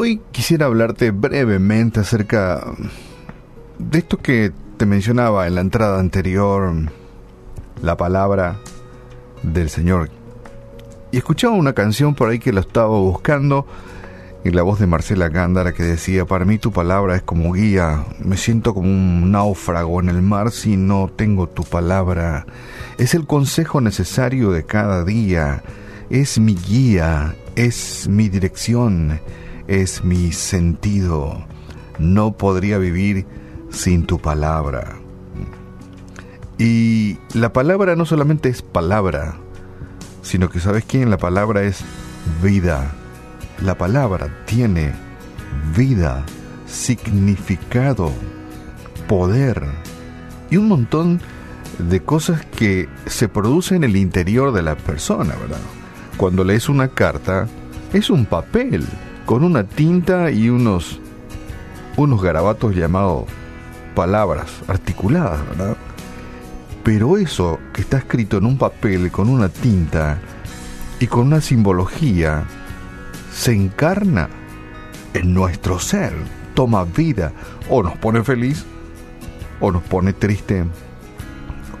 Hoy quisiera hablarte brevemente acerca de esto que te mencionaba en la entrada anterior, la palabra del Señor. Y escuchaba una canción por ahí que lo estaba buscando y la voz de Marcela Gándara que decía, para mí tu palabra es como guía, me siento como un náufrago en el mar si no tengo tu palabra. Es el consejo necesario de cada día, es mi guía, es mi dirección es mi sentido. No podría vivir sin tu palabra. Y la palabra no solamente es palabra, sino que sabes quién? La palabra es vida. La palabra tiene vida, significado, poder y un montón de cosas que se producen en el interior de la persona, ¿verdad? Cuando lees una carta, es un papel con una tinta y unos, unos garabatos llamados palabras articuladas, ¿verdad? Pero eso que está escrito en un papel con una tinta y con una simbología se encarna en nuestro ser, toma vida, o nos pone feliz, o nos pone triste,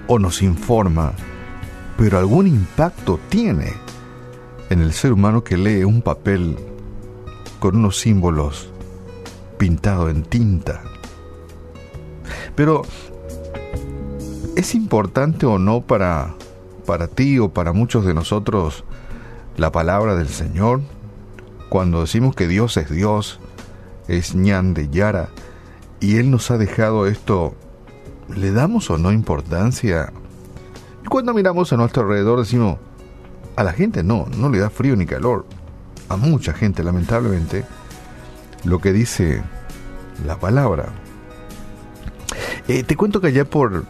o nos informa, pero algún impacto tiene en el ser humano que lee un papel con unos símbolos pintados en tinta. Pero, ¿es importante o no para, para ti o para muchos de nosotros la palabra del Señor? Cuando decimos que Dios es Dios, es ñan de Yara, y Él nos ha dejado esto, ¿le damos o no importancia? Y cuando miramos a nuestro alrededor decimos, a la gente no, no le da frío ni calor a mucha gente, lamentablemente, lo que dice la palabra. Eh, te cuento que allá por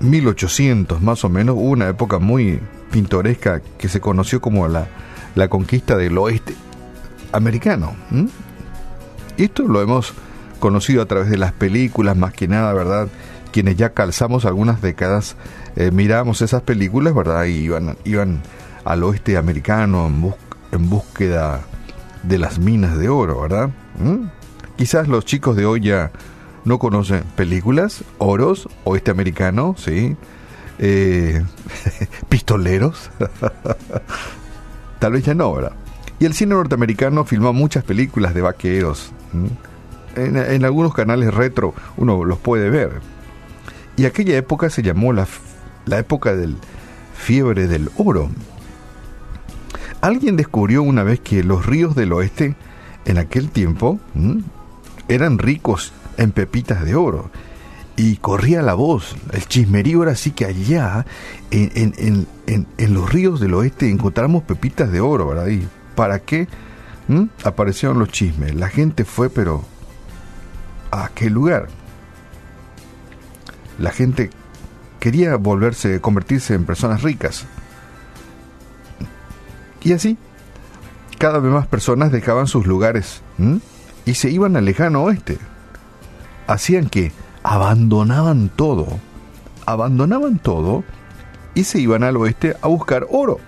1800 más o menos hubo una época muy pintoresca que se conoció como la, la conquista del oeste americano. Esto lo hemos conocido a través de las películas, más que nada, ¿verdad? Quienes ya calzamos algunas décadas, eh, miramos esas películas, ¿verdad? Y iban, iban al oeste americano en, búsqueda de las minas de oro, ¿verdad? ¿Mm? Quizás los chicos de hoy ya no conocen películas, oros, oeste americano, ¿sí? Eh, pistoleros. Tal vez ya no, ¿verdad? Y el cine norteamericano filmó muchas películas de vaqueros. En, en, algunos canales retro uno los puede ver. Y aquella época se llamó la, la época del fiebre del oro. Alguien descubrió una vez que los ríos del oeste en aquel tiempo eran ricos en pepitas de oro. Y corría la voz, el chismerío era así que allá, en, los ríos del oeste, encontramos pepitas de oro, ¿verdad? ¿Y para qué aparecieron los chismes? La gente fue, pero ¿a qué lugar? La gente quería volverse, convertirse en personas ricas. Y así, cada vez más personas dejaban sus lugares y se iban al lejano oeste. Hacían que abandonaban todo, abandonaban todo y se iban al oeste a buscar oro.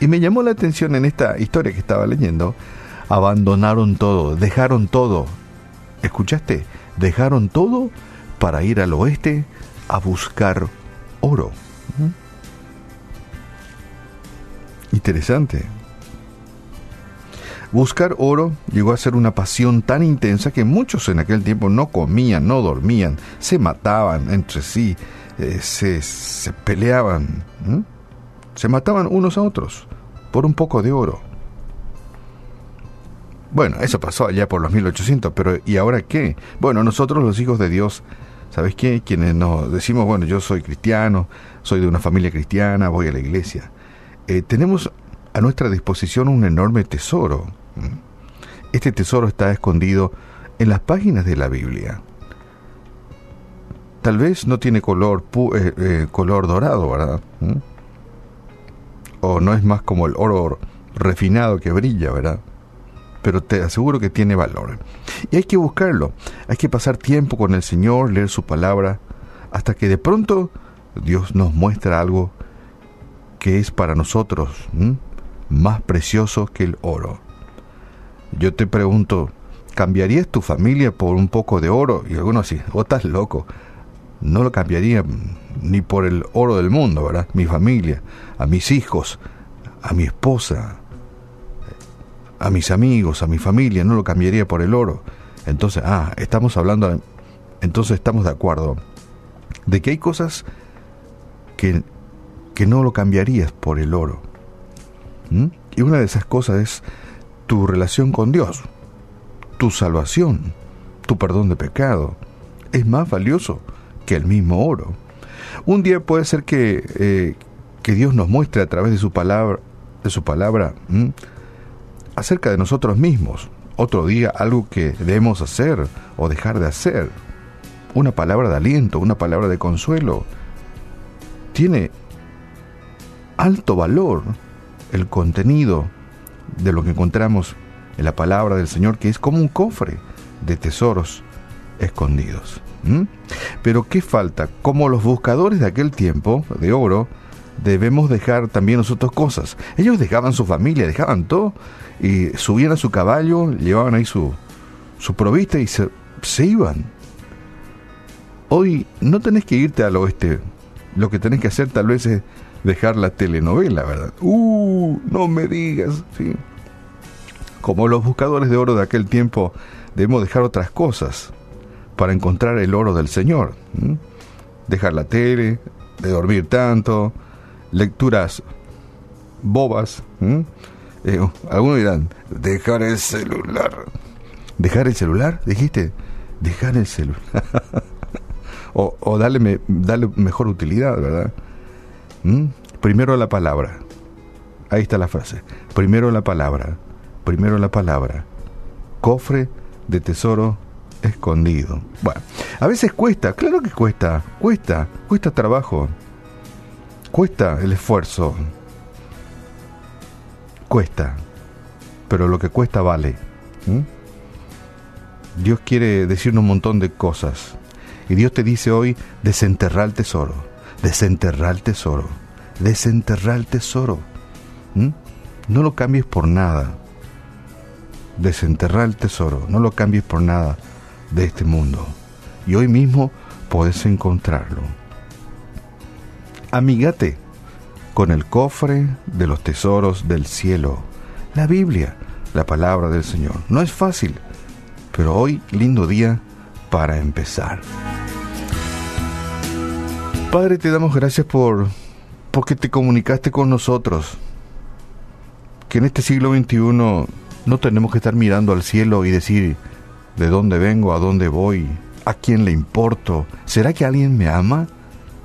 Y me llamó la atención en esta historia que estaba leyendo, abandonaron todo, dejaron todo. ¿Escuchaste? Dejaron todo para ir al oeste a buscar oro. Interesante. Buscar oro llegó a ser una pasión tan intensa que muchos en aquel tiempo no comían, no dormían, se mataban entre sí, eh, se, se, peleaban, se mataban unos a otros por un poco de oro. Bueno, eso pasó allá por los 1800, pero ¿y ahora qué? Bueno, nosotros los hijos de Dios, ¿sabes qué? Quienes nos decimos, bueno, yo soy cristiano, soy de una familia cristiana, voy a la iglesia. Eh, tenemos a nuestra disposición un enorme tesoro. Este tesoro está escondido en las páginas de la Biblia. Tal vez no tiene color, eh, eh, color dorado, ¿verdad? O no es más como el oro refinado que brilla, ¿verdad? Pero te aseguro que tiene valor. Y hay que buscarlo. Hay que pasar tiempo con el Señor, leer su palabra, hasta que de pronto Dios nos muestra algo que es para nosotros más precioso que el oro. Yo te pregunto, ¿cambiarías tu familia por un poco de oro? Y algunos así, o estás loco. No lo cambiaría ni por el oro del mundo, ¿verdad? Mi familia, a mis hijos, a mi esposa, a mis amigos, a mi familia, no lo cambiaría por el oro. Entonces, ah, estamos hablando, entonces estamos de acuerdo de que hay cosas que, que no lo cambiarías por el oro. Y una de esas cosas es tu relación con Dios, tu salvación, tu perdón de pecado. Es más valioso que el mismo oro. Un día puede ser que, eh, que Dios nos muestre a través de su palabra, de su palabra acerca de nosotros mismos. Otro día algo que debemos hacer o dejar de hacer. Una palabra de aliento, una palabra de consuelo. Tiene alto valor el contenido de lo que encontramos en la palabra del Señor, que es como un cofre de tesoros escondidos. Pero ¿qué falta? Como los buscadores de aquel tiempo de oro, debemos dejar también nosotros cosas. Ellos dejaban su familia, dejaban todo y subían a su caballo, llevaban ahí su, su provista y se, se iban. Hoy no tenés que irte al oeste. Lo que tenés que hacer tal vez es dejar la telenovela, ¿verdad? ¡Uh! No me digas, sí. Como los buscadores de oro de aquel tiempo, debemos dejar otras cosas para encontrar el oro del Señor. Dejar la tele, de dormir tanto, lecturas bobas. Eh, algunos dirán, dejar el celular. ¿Dejar el celular? Dijiste, dejar el celular. o, darle, darle mejor utilidad, ¿verdad? ¿Mm? Primero la palabra. Ahí está la frase. Primero la palabra. Primero la palabra. Cofre de tesoro escondido. Bueno, a veces cuesta, claro que cuesta, cuesta, cuesta trabajo. Cuesta el esfuerzo. Cuesta. Pero lo que cuesta vale. Dios quiere decirnos un montón de cosas. Y Dios te dice hoy, desenterrar el tesoro desenterrar el tesoro, desenterrar el tesoro. ¿Mm? No lo cambies por nada. Desenterrar el tesoro, no lo cambies por nada de este mundo. Y hoy mismo puedes encontrarlo. Amígate con el cofre de los tesoros del cielo, la Biblia, la palabra del Señor. No es fácil, pero hoy lindo día para empezar. Padre, te damos gracias por porque te comunicaste con nosotros. Que en este siglo XXI no tenemos que estar mirando al cielo y decir de dónde vengo, a dónde voy, a quién le importo. ¿Será que alguien me ama?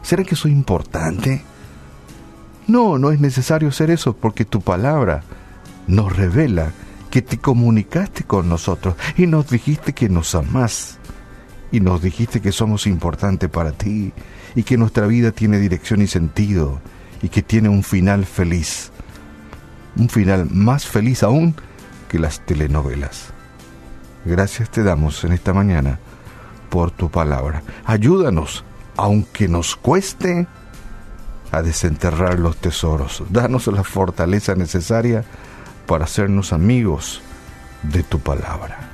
¿Será que soy importante? No, no es necesario hacer eso porque tu palabra nos revela que te comunicaste con nosotros y nos dijiste que nos amás y nos dijiste que somos importantes para ti y que nuestra vida tiene dirección y sentido y que tiene un final feliz. Un final más feliz aún que las telenovelas. Gracias te damos en esta mañana por tu palabra. Ayúdanos, aunque nos cueste, a desenterrar los tesoros. Danos la fortaleza necesaria para hacernos amigos de tu palabra.